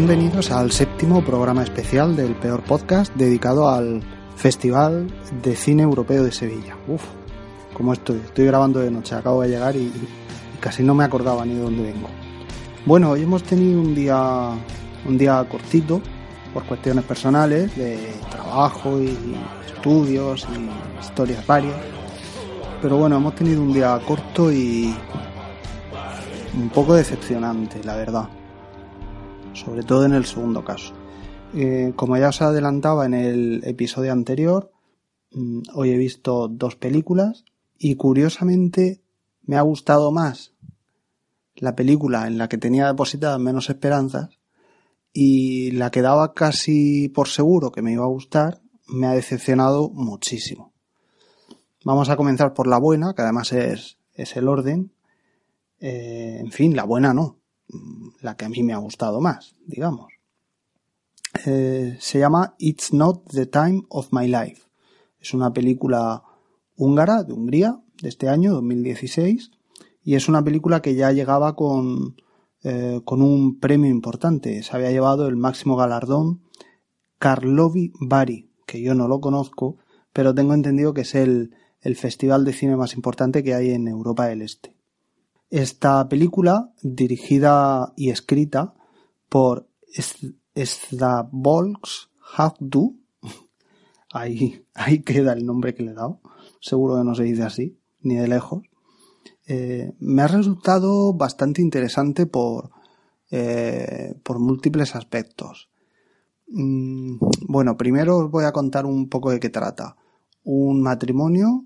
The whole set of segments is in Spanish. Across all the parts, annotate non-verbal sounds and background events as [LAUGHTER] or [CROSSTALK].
Bienvenidos al séptimo programa especial del Peor Podcast dedicado al Festival de Cine Europeo de Sevilla. Uf, ¿cómo estoy? Estoy grabando de noche, acabo de llegar y, casi no me acordaba ni de dónde vengo. Bueno, hoy hemos tenido un día, un día cortito por cuestiones personales de trabajo y estudios y historias varias. Pero bueno, hemos tenido un día corto y un poco decepcionante, la verdad. Sobre todo en el segundo caso. Eh, como ya os adelantaba en el episodio anterior, mm, hoy he visto dos películas y curiosamente me ha gustado más la película en la que tenía depositadas menos esperanzas y la que daba casi por seguro que me iba a gustar me ha decepcionado muchísimo. Vamos a comenzar por la buena, que además es, es el orden. Eh, en fin, la buena no, la que a mí me ha gustado más, digamos. Eh, se llama It's Not the Time of My Life. Es una película húngara, de Hungría, de este año, 2016, y es una película que ya llegaba con, eh, con un premio importante. Se había llevado el máximo galardón Karlovy Bari, que yo no lo conozco, pero tengo entendido que es el, el festival de cine más importante que hay en Europa del Este. Esta película, dirigida y escrita por Slavoj Havdu, [LAUGHS] ahí, ahí queda el nombre que le he dado, seguro que no se dice así, ni de lejos, eh, me ha resultado bastante interesante por, eh, por múltiples aspectos. Mm, bueno, primero os voy a contar un poco de qué trata. Un matrimonio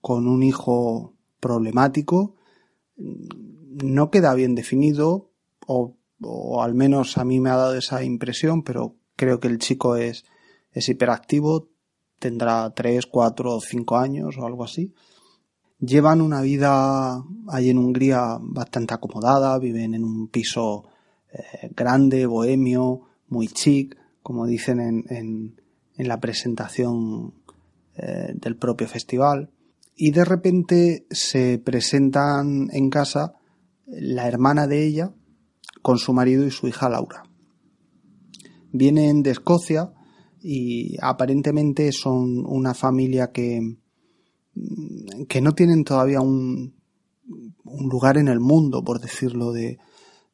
con un hijo problemático no queda bien definido o, al menos a mí me ha dado esa impresión, pero creo que el chico es, es hiperactivo, tendrá 3, 4 o 5 años o algo así. Llevan una vida ahí en Hungría bastante acomodada, viven en un piso eh, grande, bohemio, muy chic, como dicen en, en, en la presentación eh, del propio festival. Y de repente se presentan en casa la hermana de ella con su marido y su hija Laura. Vienen de Escocia y aparentemente son una familia que, que no tienen todavía un, un lugar en el mundo, por decirlo de,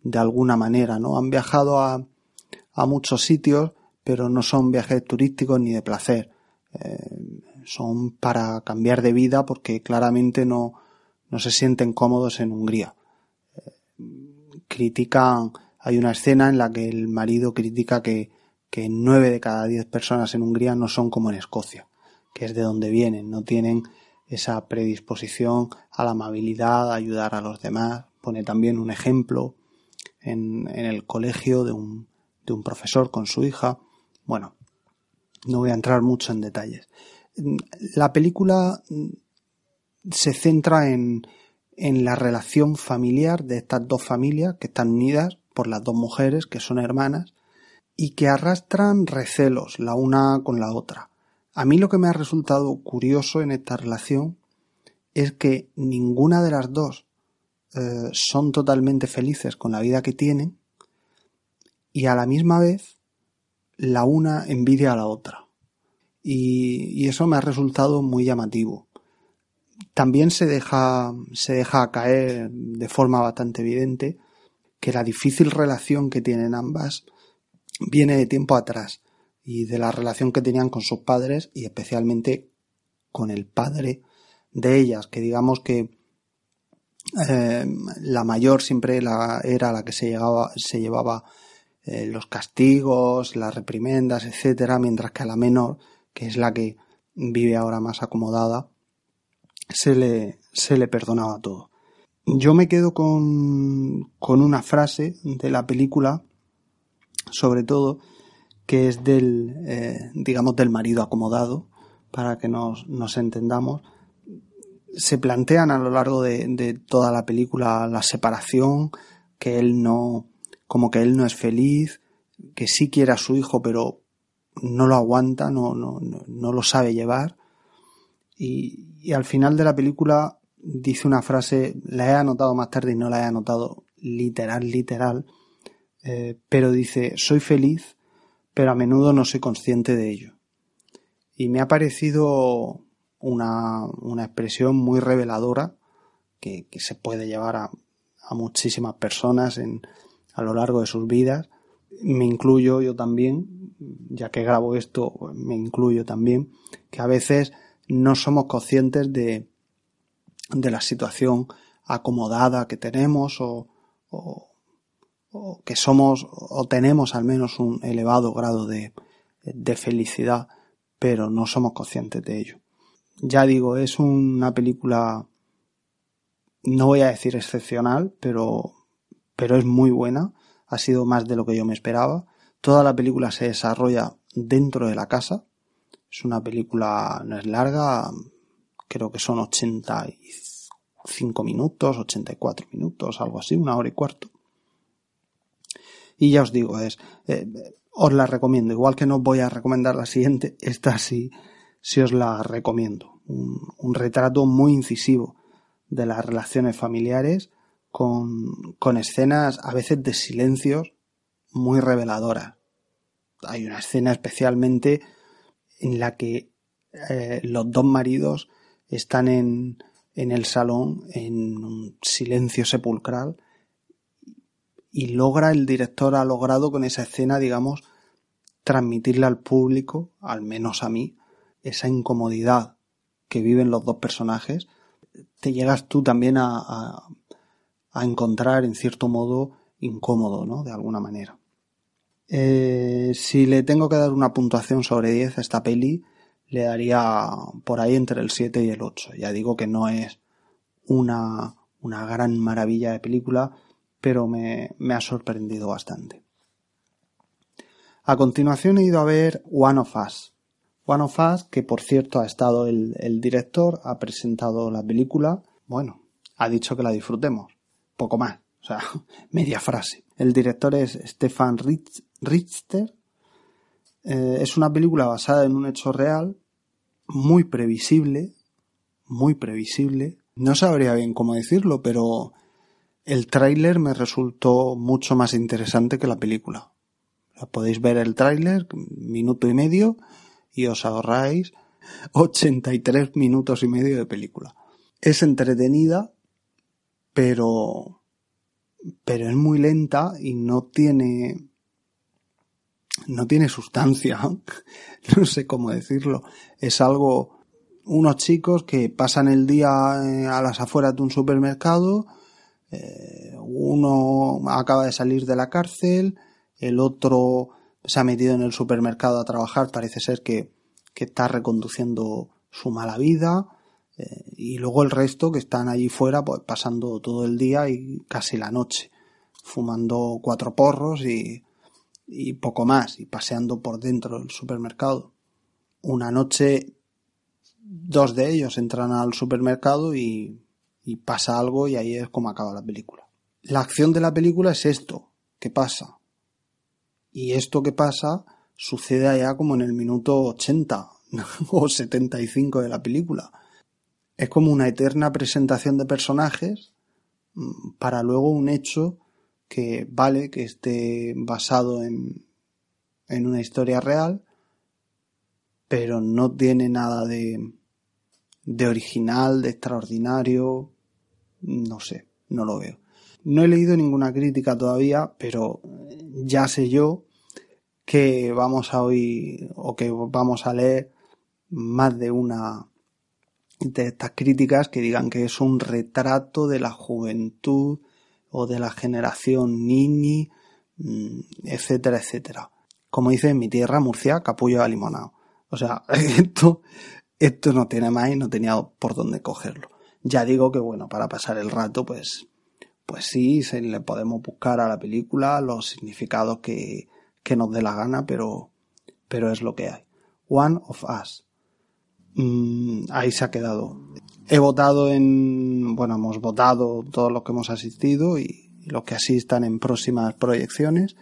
de alguna manera, ¿no? Han viajado a, a, muchos sitios, pero no son viajes turísticos ni de placer. Eh, son para cambiar de vida porque claramente no, no se sienten cómodos en Hungría. Eh, critican, hay una escena en la que el marido critica que, que nueve de cada diez personas en Hungría no son como en Escocia, que es de donde vienen, no tienen esa predisposición a la amabilidad, a ayudar a los demás. Pone también un ejemplo en, en el colegio de un, de un profesor con su hija. Bueno, no voy a entrar mucho en detalles. La película se centra en, en la relación familiar de estas dos familias que están unidas por las dos mujeres que son hermanas y que arrastran recelos la una con la otra. A mí lo que me ha resultado curioso en esta relación es que ninguna de las dos eh, son totalmente felices con la vida que tienen y a la misma vez la una envidia a la otra. Y, y eso me ha resultado muy llamativo. También se deja, se deja caer de forma bastante evidente que la difícil relación que tienen ambas viene de tiempo atrás y de la relación que tenían con sus padres y especialmente con el padre de ellas, que digamos que eh, la mayor siempre la, era la que se, llegaba, se llevaba eh, los castigos, las reprimendas, etcétera, mientras que a la menor, que es la que vive ahora más acomodada, se le, se le perdonaba todo. Yo me quedo con, con una frase de la película, sobre todo, que es del, eh, digamos, del marido acomodado, para que nos, nos entendamos. Se plantean a lo largo de, de, toda la película la separación, que él no, como que él no es feliz, que sí quiere a su hijo, pero no lo aguanta, no, no, no, lo sabe llevar. Y, al final de la película dice una frase, la he anotado más tarde y no la he anotado literal, literal, eh, pero dice, soy feliz, pero a menudo no soy consciente de ello. Y me ha parecido una, una expresión muy reveladora que, que se puede llevar a, a muchísimas personas en, a lo largo de sus vidas. Me incluyo yo también, ya que grabo esto, me incluyo también, que a veces no somos conscientes de, de la situación acomodada que tenemos o, o, que somos o tenemos al menos un elevado grado de, de felicidad, pero no somos conscientes de ello. Ya digo, es una película no voy a decir excepcional, pero, pero es muy buena. Ha sido más de lo que yo me esperaba. Toda la película se desarrolla dentro de la casa. Es una película, no es larga, creo que son 85 minutos, 84 minutos, algo así, una hora y cuarto. Y ya os digo, es, eh, os la recomiendo. Igual que no voy a recomendar la siguiente, [LAUGHS] esta sí, sí os la recomiendo. Un, un retrato muy incisivo de las relaciones familiares con, con escenas a veces de silencios muy reveladoras. Hay una escena especialmente en la que eh, los dos maridos están en, en el salón en un silencio sepulcral y logra el director ha logrado con esa escena digamos transmitirle al público al menos a mí esa incomodidad que viven los dos personajes te llegas tú también a, a, encontrar en cierto modo incómodo, ¿no? De alguna manera. Eh, si le tengo que dar una puntuación sobre 10 a esta peli, le daría por ahí entre el 7 y el 8. Ya digo que no es una, una gran maravilla de película, pero me, me ha sorprendido bastante. A continuación he ido a ver One of Us, One of Us, que por cierto ha estado el, director, ha presentado la película, bueno, ha dicho que la disfrutemos, poco más, o sea, [LAUGHS] media frase. El director es Stefan Richter, eh, es una película basada en un hecho real, muy previsible, muy previsible. No sabría bien cómo decirlo, pero el tráiler me resultó mucho más interesante que la película. Podéis ver el tráiler, minuto y medio, y os ahorráis 83 minutos y medio de película. Es entretenida, pero, pero es muy lenta y no tiene, no tiene sustancia. [LAUGHS] no sé cómo decirlo. Es algo, unos chicos que pasan el día eh, a las afueras de un supermercado, eh, uno acaba de salir de la cárcel, el otro se ha metido en el supermercado a trabajar, parece ser que, está reconduciendo su mala vida, eh, y luego el resto que están allí fuera pues, pasando todo el día y casi la noche, fumando cuatro porros y, poco más, y paseando por dentro del supermercado. Una noche dos de ellos entran al supermercado y, y pasa algo y ahí es como acaba la película. La acción de la película es esto, ¿qué pasa? Y esto que pasa sucede allá como en el minuto 80 [LAUGHS] o 75 de la película. Es como una eterna presentación de personajes mm, para luego un hecho que vale que esté basado en, en una historia real, pero no tiene nada de, de original, de extraordinario, no sé, no lo veo. No he leído ninguna crítica todavía, pero ya sé yo que vamos a oír o que vamos a leer más de una de estas críticas que digan que es un retrato de la juventud o de la generación niñi, mm, etcétera, etcétera. Como dice en mi tierra, Murcia, capullo a limonado. O sea, [LAUGHS] esto, esto no tiene más y no tenía por dónde cogerlo. Ya digo que bueno, para pasar el rato, pues, pues sí, se le podemos buscar a la película los significados que, que nos dé la gana, pero, pero es lo que hay. One of Us. Mm, ahí se ha quedado. He votado en, bueno, hemos votado todos los que hemos asistido y, los que asistan en próximas proyecciones.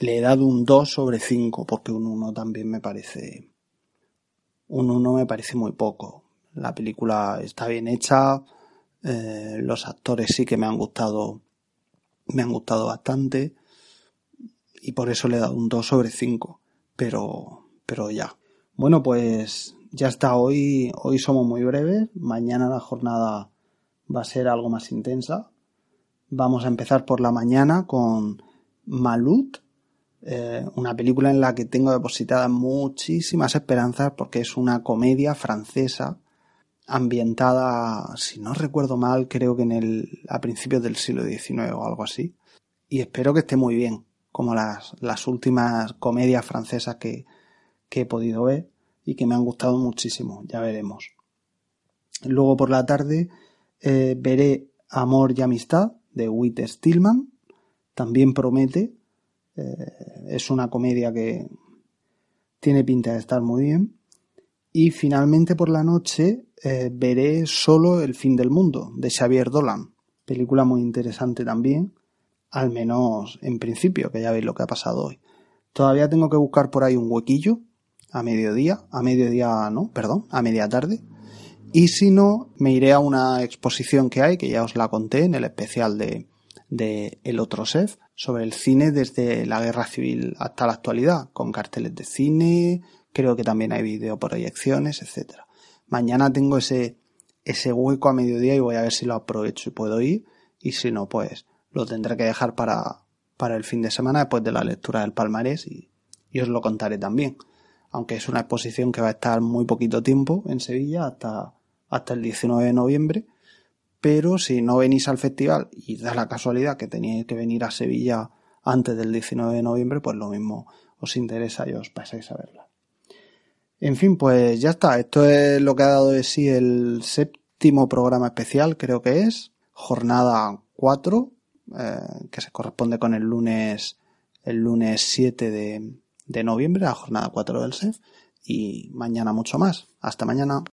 le he dado un 2 sobre 5 porque un 1 también me parece un 1 me parece muy poco. La película está bien hecha, eh, los actores sí que me han gustado me han gustado bastante y por eso le he dado un 2 sobre 5, pero pero ya. Bueno, pues ya está hoy hoy somos muy breves, mañana la jornada va a ser algo más intensa. Vamos a empezar por la mañana con Malut, eh, una película en la que tengo depositadas muchísimas esperanzas porque es una comedia francesa ambientada, si no recuerdo mal, creo que en el, a principios del siglo XIX o algo así. Y espero que esté muy bien, como las, las últimas comedias francesas que, que he podido ver y que me han gustado muchísimo, ya veremos. Luego por la tarde eh, veré Amor y Amistad de Whit Stillman, también promete, eh, es una comedia que tiene pinta de estar muy bien. Y finalmente por la noche eh, veré solo El fin del mundo de Xavier Dolan, película muy interesante también, al menos en principio, que ya veis lo que ha pasado hoy. Todavía tengo que buscar por ahí un huequillo a mediodía, a mediodía no, perdón, a media tarde. Y si no, me iré a una exposición que hay, que ya os la conté en el especial de, de El otro chef, sobre el cine desde la guerra civil hasta la actualidad, con carteles de cine, creo que también hay videoproyecciones, etcétera. Mañana tengo ese, ese hueco a mediodía y voy a ver si lo aprovecho y puedo ir, y si no, pues lo tendré que dejar para, para el fin de semana después de la lectura del palmarés y, y os lo contaré también. Aunque es una exposición que va a estar muy poquito tiempo en Sevilla, hasta, hasta el 19 de noviembre, pero si no venís al festival y da la casualidad que tenéis que venir a Sevilla antes del 19 de noviembre, pues lo mismo os interesa y os pasáis a verla. En fin, pues ya está. Esto es lo que ha dado de sí el séptimo programa especial, creo que es, jornada 4, eh, que se corresponde con el lunes, el lunes 7 de, de noviembre, la jornada 4 del SEF, y mañana mucho más. Hasta mañana.